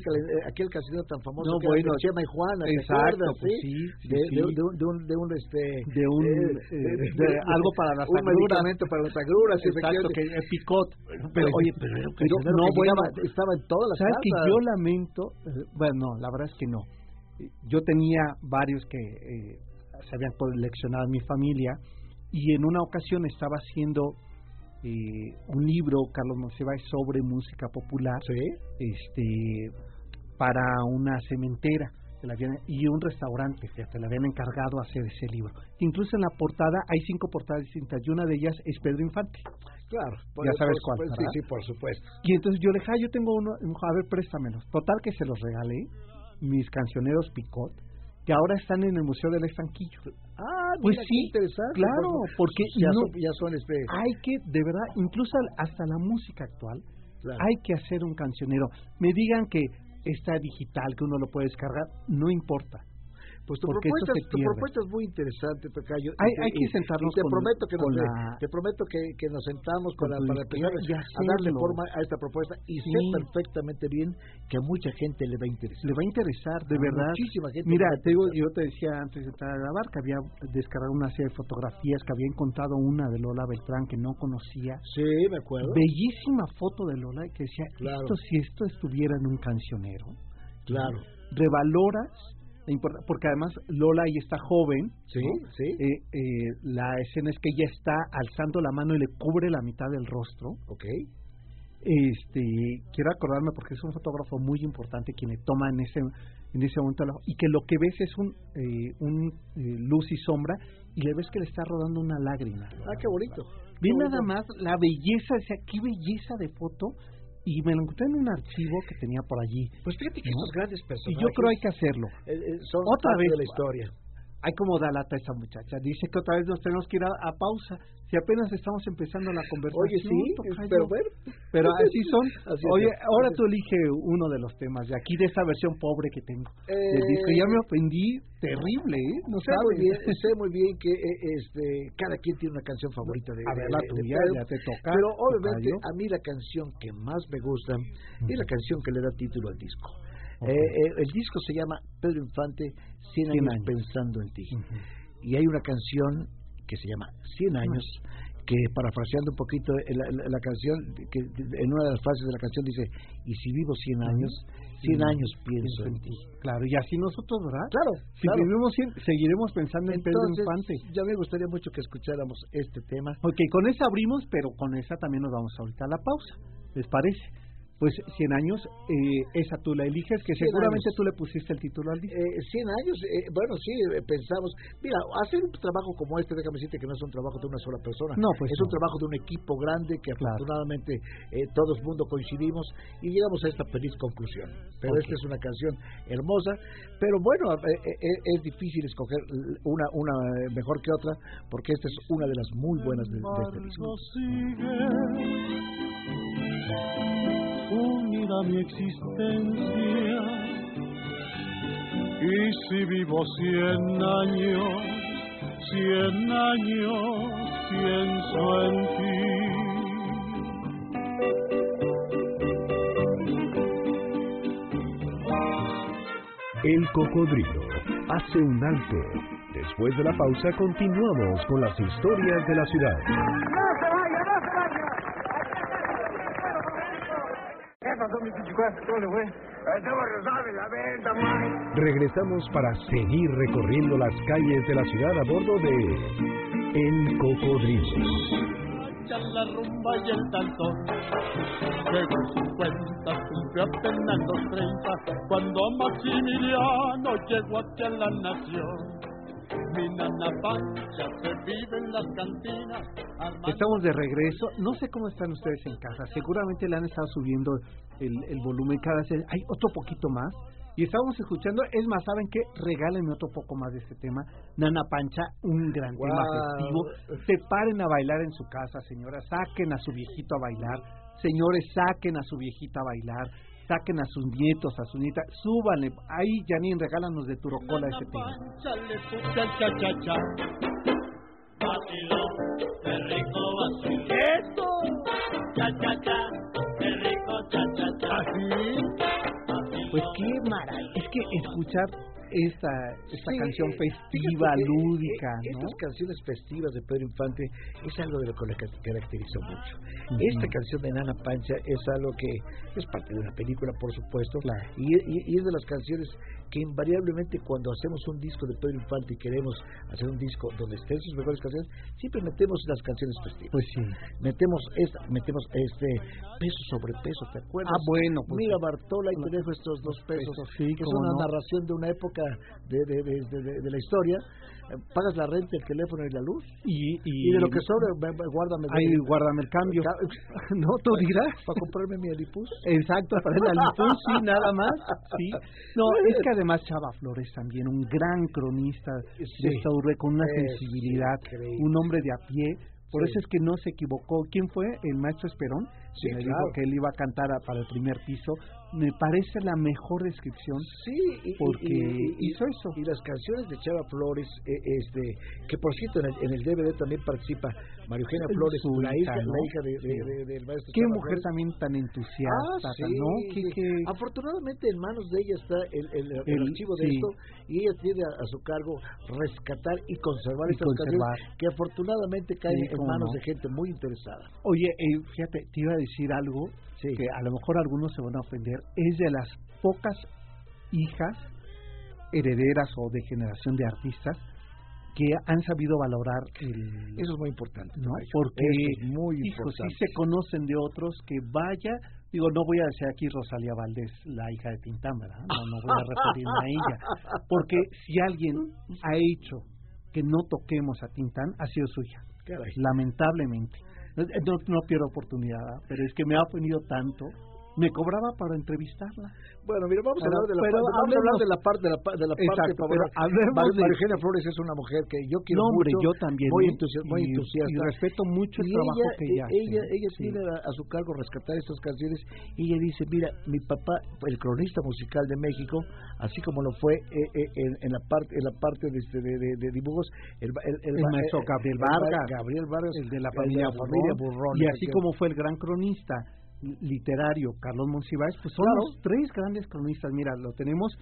aquel casino tan famoso no, bueno, Chema y Juana exacto pues sí, de, de, un de un de un este de un eh, de, algo para las un medicamento para las agruras exacto que es picot. Pero oye pero, pero no bueno, estaba en todas las sabes que yo lamento eh, bueno la verdad es que no. Yo tenía varios que eh, se habían coleccionado en mi familia y en una ocasión estaba haciendo eh, un libro, Carlos Monsiváis, sobre música popular este para una cementera y un restaurante, fíjate, le habían encargado hacer ese libro. Incluso en la portada hay cinco portadas distintas y una de ellas es Pedro Infante. Claro, ya sabes cuál. sí, sí, por supuesto. Y entonces yo le dije, ah, yo tengo uno, a ver, préstamelos. Total que se los regalé, mis cancioneros Picot, que ahora están en el Museo del Estanquillo. Ah, pues sí, interesante. Claro, porque ya, son, ya son este... hay que, de verdad, incluso hasta la música actual, hay que hacer un cancionero. Me digan que está digital, que uno lo puede descargar, no importa. Pues tu propuesta, tu propuesta es muy interesante, Tocayo. Hay, hay que sentarnos y te prometo que nos, te prometo que, que, nos sentamos con la, para empezar a darle forma a esta propuesta y sé perfectamente bien que a mucha gente le va a interesar. Le va a interesar, de verdad. Muchísima gente. Mira, te yo te decía antes de entrar a grabar que había descargado una serie de fotografías, que había encontrado una de Lola Beltrán que no conocía. Sí, me acuerdo. Bellísima foto de Lola que decía, esto si esto estuviera en un cancionero. Claro. Revaloras porque además Lola ahí está joven. Sí, sí. Eh, eh, la escena es que ella está alzando la mano y le cubre la mitad del rostro. Ok. Este, quiero acordarme porque es un fotógrafo muy importante quien le toma en ese en ese momento y que lo que ves es un eh, un luz y sombra y le ves que le está rodando una lágrima. Ah, qué bonito. Ve nada más la belleza, o sea, qué belleza de foto y me lo encontré en un archivo que tenía por allí. Pues fíjate que estos grandes personajes. Y yo creo hay que hacerlo. Eh, eh, son Otra vez de la historia. Ay, cómo da lata esa muchacha. Dice que otra vez nos tenemos que ir a, pausa. Si apenas estamos empezando la conversación. Oye, sí, pero bueno. Pero así son. [LAUGHS] Oye, ahora tú elige uno de los temas de aquí, de esa versión pobre que tengo. Eh, disco. Ya me ofendí terrible, ¿eh? No sé muy bien, [LAUGHS] sé muy bien que eh, este cada quien tiene una canción favorita de A ver, la tuya, ya te toca. Pero obviamente a mí la canción que más me gusta es la canción que le da título al disco. Eh, eh, el disco se llama Pedro Infante, 100 años, pensando en ti. Y hay una canción que se llama 100 años, que parafraseando un poquito la, canción, que en una de las frases de la canción dice, y si vivo 100 años, 100 años pienso, en ti. Claro, y así nosotros, ¿verdad? Claro. Si vivimos 100, seguiremos pensando en Pedro Infante. Ya me gustaría mucho que escucháramos este tema. Ok, con esa abrimos, pero con esa también nos vamos ahorita a la pausa. ¿Les parece? Pues 100 años, eh, esa tú la eliges, que seguramente tú le pusiste el título al disco. Eh, 100 años, eh, bueno, sí, eh, pensamos, mira, hacer un trabajo como este, déjame decirte que no es un trabajo de una sola persona, no, pues es un trabajo de un equipo grande que afortunadamente eh, todo el mundo coincidimos y llegamos a esta feliz conclusión. Pero esta es una canción hermosa, pero bueno, es difícil escoger una, una mejor que otra, porque esta es una de las muy buenas de, de este disco unida mi existencia. Y si vivo cien años, cien años pienso en ti. El cocodrilo hace un alto. Después de la pausa continuamos con las historias de la ciudad. Regresamos para seguir recorriendo las calles de la ciudad a bordo de El Cocodrilo. la rumba y el tanto, según 50 cumplió apenas los 30, cuando Maximiliano llegó aquí a la nación. Estamos de regreso. No sé cómo están ustedes en casa. Seguramente le han estado subiendo el, el volumen cada vez. Hay otro poquito más. Y estábamos escuchando, es más, ¿saben qué? Regálenme otro poco más de este tema. Nana Pancha, un gran tema festivo. Se paren a bailar en su casa, señoras. Saquen a su viejito a bailar. Señores, saquen a su viejita a bailar saquen a sus nietos, a su nieta, súbanle. Ahí, Janine, regálanos de tu rocola ese tema. ¡Eso! Cha, cha, cha, qué rico, cha, cha, cha. ¿Así? Pues qué maravilla. Es que escuchar esta, esta canción festiva, lúdica. Eh, estas canciones festivas de Pedro Infante es algo de lo que le caracterizó mucho. Esta canción de Nana Pancha es algo que es parte de una película, por supuesto, y, y, es de las canciones que invariablemente cuando hacemos un disco de Pedro Infante y queremos hacer un disco donde estén sus mejores canciones, siempre metemos las canciones festivas. Pues sí. Metemos esta, metemos este peso sobre peso, ¿te acuerdas? Ah, bueno. Pues Mira Bartola y te dejo estos dos pesos, sí, que son una narración de una época de, de, de, de la historia pagas la renta, el teléfono y la luz. Y, y, de lo que sobre, guárdame. Ahí, guárdame el cambio. [LAUGHS] [LAUGHS] no, tú dirás. Para comprarme mi Alipus. Exacto, para el Alipus, sí, nada más. Sí. No, [LAUGHS] es que además Chava Flores también, un gran cronista de esta urbe con una sensibilidad, un hombre de a pie por eso es que no se equivocó. ¿Quién fue? El maestro Esperón. Sí, me dijo que él iba a cantar para el primer piso. Me parece la mejor descripción. Sí, porque hizo eso. Y las canciones de Chava Flores, eh, este, que por cierto en el, DVD también participa María Eugenia Flores, la hija, la hija de, del maestro. Qué mujer también tan entusiasta, ah, ¿no? Afortunadamente en manos de ella está el, el, archivo de esto y ella tiene a, su cargo rescatar y conservar estas canciones que afortunadamente caen en manos de gente muy interesada. Oye, eh, fíjate, te iba a decir algo que a lo mejor algunos se van a ofender. Es de las pocas hijas herederas o de generación de artistas que han sabido valorar el eso es muy importante no porque muy si se conocen de otros que vaya digo no voy a decir aquí Rosalía Valdés la hija de Tintán ¿verdad? no no voy a referirme a ella porque si alguien ha hecho que no toquemos a Tintán ha sido su hija lamentablemente. No, no, pierdo oportunidad, pero es que me ha ofendido tanto me cobraba para entrevistarla. Bueno, mira, vamos a hablar de la, parte, vamos a hablar de la parte de la, de la parte pero María Flores es una mujer que yo quiero no, hombre, mucho, yo también muy, ¿eh? entusiasta, muy entusiasta y respeto mucho el trabajo ella, que ella hace. Ella, ella tiene a, su cargo rescatar estas canciones y ella dice, mira, mi papá, el cronista musical de México, así como lo fue eh, eh, en, en, la parte en la parte de, este, de, de, de dibujos, el, el, el, el maestro Gabriel Vargas, Gabriel Vargas, el de la familia, de la familia Burrón, y así como fue el gran cronista literario Carlos Monsiváis, pues son los tres grandes cronistas. Mira, lo tenemos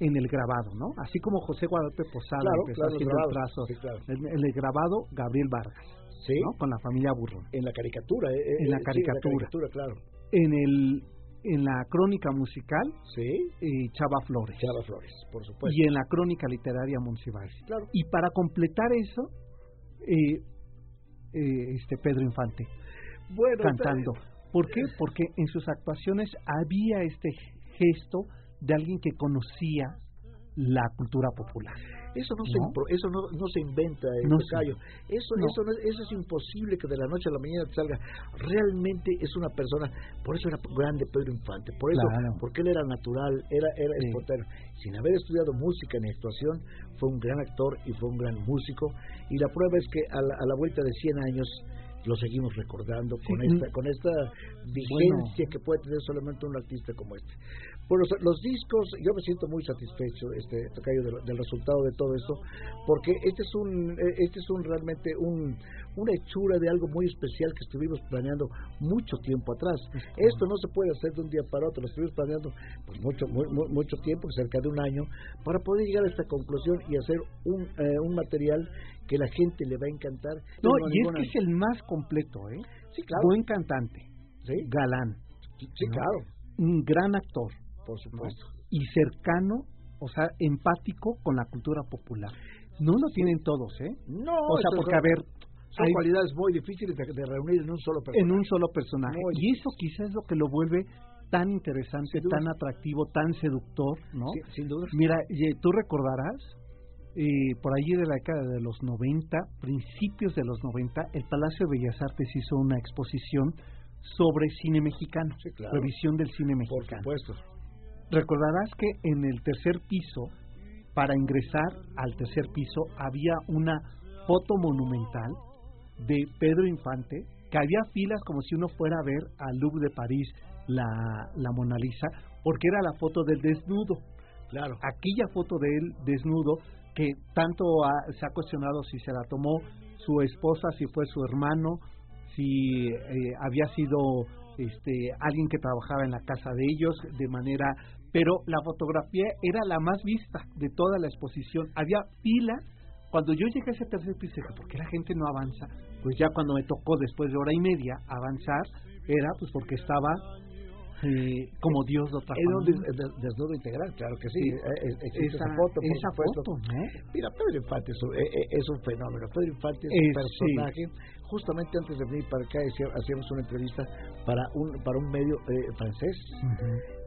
en el grabado, ¿no? Así como José Guadalupe Posada claro, empezó claro, haciendo el, trazo. sí, en, el grabado, Gabriel Vargas, ¿Sí? ¿no? Con la familia Burrón. En la caricatura, eh, en, la sí, caricatura. en la caricatura, claro. En el en la crónica musical, sí, eh, Chava Flores. Chava Flores, por supuesto. Y en la crónica literaria Monsiváis. Claro. Y para completar eso, eh, eh, este Pedro Infante bueno, cantando. ¿Por qué? Porque en sus actuaciones había este gesto de alguien que conocía la cultura popular. Eso no, se impro, eso no, no se inventa en No el sé. callo. Eso, No. eso, no- eso es imposible que de la noche a la mañana te salga. Realmente es una persona, por eso era grande Pedro Infante, por eso, Claro. porque él era natural, era, era Sí. espontáneo. Sin haber estudiado música ni actuación, fue un gran actor y fue un gran músico. Y la prueba es que a la, a la vuelta de 100 años lo seguimos recordando con Sí. esta con esta vigencia que puede tener solamente un artista como este. Bueno, los, discos, yo me siento muy satisfecho, este Tocayo, del, del resultado de todo esto, porque este es un, eh, este es un realmente un, una hechura de algo muy especial que estuvimos planeando mucho tiempo atrás. Esto no se puede hacer de un día para otro, lo estuvimos planeando pues mucho, muy- mucho tiempo, cerca de un año, para poder llegar a esta conclusión y hacer un, eh, un material que la gente le va a encantar. No, y es ninguna- que es el más completo, ¿eh? Sí, claro. Buen cantante, Sí, galán, sí, ¿no? claro, un gran actor por supuesto. y cercano, o sea, empático con la cultura popular. No lo tienen todos, ¿eh? No, O sea, porque a ver, son hay- cualidades muy difíciles de, de reunir en un solo personaje. en un solo personaje. Muy Y eso quizás es lo que lo vuelve tan interesante, tan atractivo, tan seductor, ¿no? Sí, sin duda. Mira, y, tú recordarás, eh, por allí de la década de los 90, principios de los 90, el Palacio de Bellas Artes hizo una exposición sobre cine mexicano, Sí, claro. revisión del cine Por mexicano. supuesto. Recordarás que en el tercer piso, para ingresar al tercer piso, había una foto monumental de Pedro Infante, que había filas como si uno fuera a ver al Louvre de París la, la Mona Lisa, porque era la foto del desnudo. Claro. Aquella foto de él desnudo, que tanto ha- se ha cuestionado si se la tomó su esposa, si fue su hermano, si eh, había sido este alguien que trabajaba en la casa de ellos de manera pero la fotografía era la más vista de toda la exposición había fila cuando yo llegué a ese tercer piso dije ¿por qué la gente no avanza? pues ya cuando me tocó después de hora y media avanzar era pues porque estaba eh, como Dios lo trajo Era un des- des- desnudo integral, claro que sí. Sí. Eh, eh, existe esa, esa foto, por esa supuesto. foto ¿no? Mira, Pedro Infante es un, eh, eh, es un fenómeno. Pedro Infante es, un personaje. Justamente antes de venir para acá hacía- hacíamos una entrevista para un para un medio eh, francés.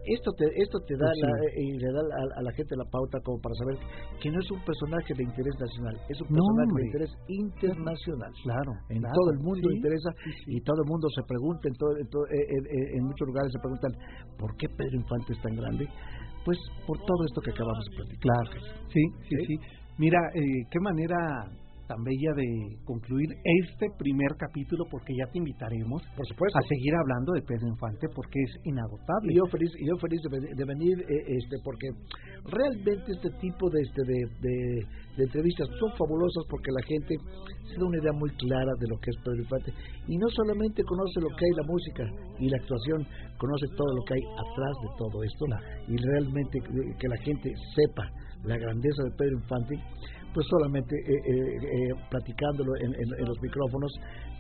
Esto te esto te da Pues sí. la, eh, y le da a, a la gente la pauta como para saber que no es un personaje de interés nacional, es un personaje de interés internacional. claro En claro, todo el mundo sí. interesa y todo el mundo se pregunta, en, todo, en, todo- eh, en- en- en muchos lugares se preguntan, ¿por qué Pedro Infante es tan grande? Pues por todo esto que acabamos de platicar. Claro, sí, sí, ¿Sí? sí. Mira, eh, qué manera tan bella de concluir este primer capítulo, porque ya te invitaremos Por supuesto. a seguir hablando de Pedro Infante, porque es inagotable. Y yo feliz, yo feliz de, de venir, eh, este, porque realmente este tipo de, este, de, de- de entrevistas son fabulosas porque la gente se da una idea muy clara de lo que es Pedro Infante y no solamente conoce lo que hay la música y la actuación, conoce todo lo que hay atrás de todo esto y realmente que- que la gente sepa la grandeza de Pedro Infante, pues solamente eh, eh, eh, platicándolo en, los micrófonos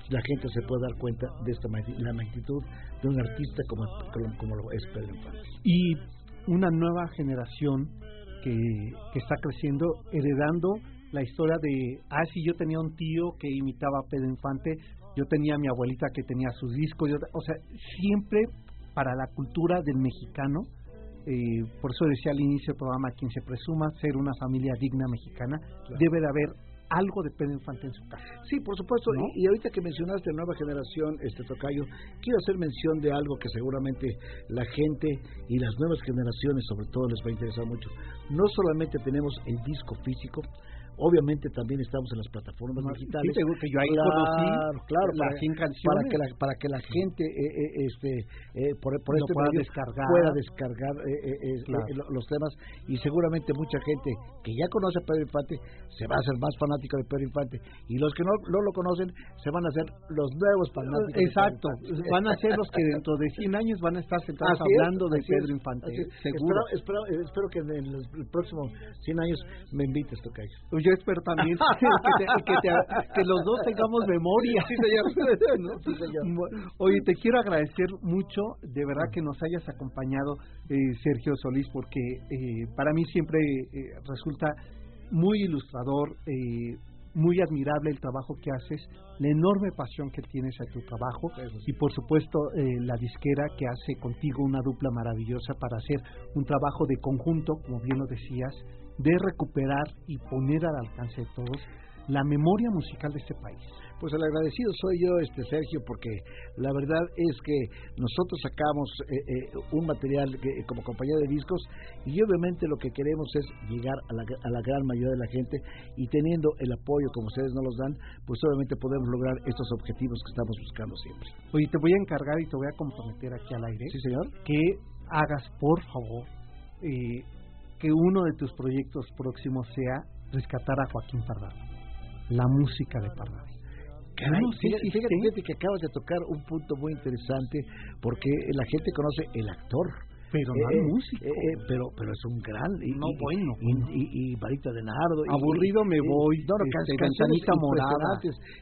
la gente se puede dar cuenta de esta la magnitud de un artista como, como, como lo es Pedro Infante. Y una nueva generación que, que está creciendo, heredando la historia de, ah, sí, yo tenía un tío que imitaba Pedro Infante, yo tenía a mi abuelita que tenía sus discos, yo- o sea, siempre para la cultura del mexicano, eh, por eso decía al inicio del programa, quien se presuma ser una familia digna mexicana, debe de haber algo de Pedro Infante en su casa. Sí, por supuesto. Y, ahorita que mencionaste nueva generación, este Tocayo, quiero hacer mención de algo que seguramente la gente y las nuevas generaciones, sobre todo, les va a interesar mucho. No solamente tenemos el disco físico, Obviamente también estamos en las plataformas digitales. Sí, que yo ahí claro, conocí claro, para, para, que la, para que la gente eh, eh, este eh, por, por este pueda descargar, pueda descargar los temas y seguramente mucha gente que ya conoce a Pedro Infante se va a hacer más fanática de Pedro Infante y los que no, no lo conocen se van a hacer los nuevos fanáticos. Exacto, van a ser los que dentro de 100 años van a estar sentados hablando de Pedro Infante. Seguro. Espero, espero, que en el, próximo 100 años me invites, Tocayo yo espero también que, los dos tengamos memoria. Sí, señor. [LAUGHS] Oye, te quiero agradecer mucho, de verdad que nos hayas acompañado, eh, Sergio Solís, porque eh, para mí siempre eh, resulta muy ilustrador, muy admirable el trabajo que haces, la enorme pasión que tienes a tu trabajo y por supuesto la disquera que hace contigo una dupla maravillosa para hacer un trabajo de conjunto, como bien lo decías, de recuperar y poner al alcance de todos la memoria musical de este país. Pues el agradecido soy yo, este Sergio, porque la verdad es que nosotros sacamos eh, eh, un material que, como compañía de discos y obviamente lo que queremos es llegar a la, a la, gran mayoría de la gente y teniendo el apoyo como ustedes nos los dan, pues obviamente podemos lograr estos objetivos que estamos buscando siempre. Oye, te voy a encargar y te voy a comprometer aquí al aire. Sí, señor. Que hagas, por favor, eh, que uno de tus proyectos próximos sea rescatar a Joaquín Pardavé, la música de Pardavé. Caray, no fíjate que acabas de tocar un punto muy interesante porque la gente conoce el actor, pero no eh, músico. Eh, eh, pero pero es un gran y, no bueno. Y, y, Varita de Nardo aburrido me voy no, no, este, morada.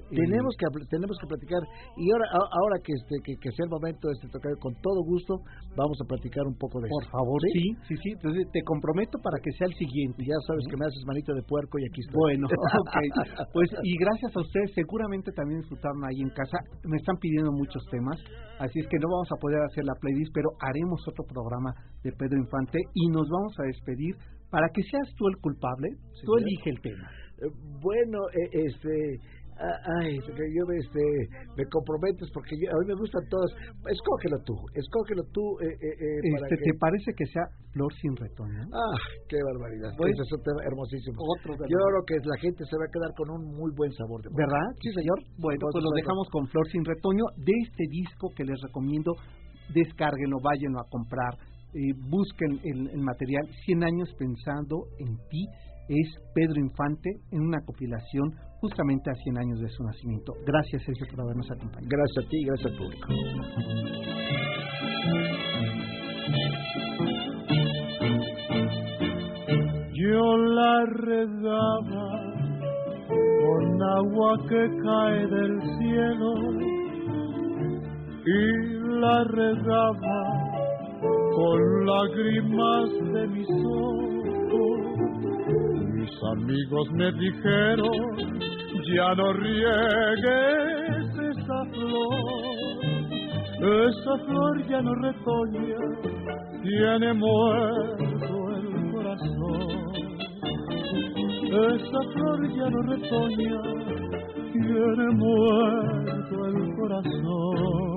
tenemos que tenemos que platicar. Y ahora ahora que este que, que, sea el momento de este tocar con todo gusto vamos a platicar un poco de por favor sí sí sí entonces te comprometo para que sea el siguiente. Ya sabes que me haces manito de puerco y aquí estoy. Bueno [LAUGHS] okay. pues y gracias a ustedes seguramente también disfrutaron ahí en casa. Me están pidiendo muchos temas así es que no vamos a poder hacer la playlist pero haremos otro programa de Pedro Infante y nos vamos a despedir para que seas tú el culpable, tú elige el tema. Eh, bueno, eh, este ay, yo este, me comprometes porque a mí me gustan todos. Escógelo tú, escógelo tú. Eh, este, ¿Te parece que sea Flor sin retoño? Ah, qué barbaridad. Pues, es un tema hermosísimo. yo creo que la gente se va a quedar con un muy buen sabor de ¿Verdad? Sí, señor. Bueno, pues lo dejamos con Flor sin retoño de este disco que les recomiendo descárguenlo, váyanlo a comprar, eh, busquen el, material 100 años pensando en ti es Pedro Infante en una compilación justamente a 100 años de su nacimiento. Gracias Sergio por habernos acompañado. Gracias a ti, gracias al público. Yo la regaba con agua que cae del cielo y la regaba con lágrimas de mis ojos. Mis amigos me dijeron, ya no riegues esa flor, esa flor ya no retoña, tiene muerto el corazón. Esa flor ya no retoña, tiene muerto el corazón.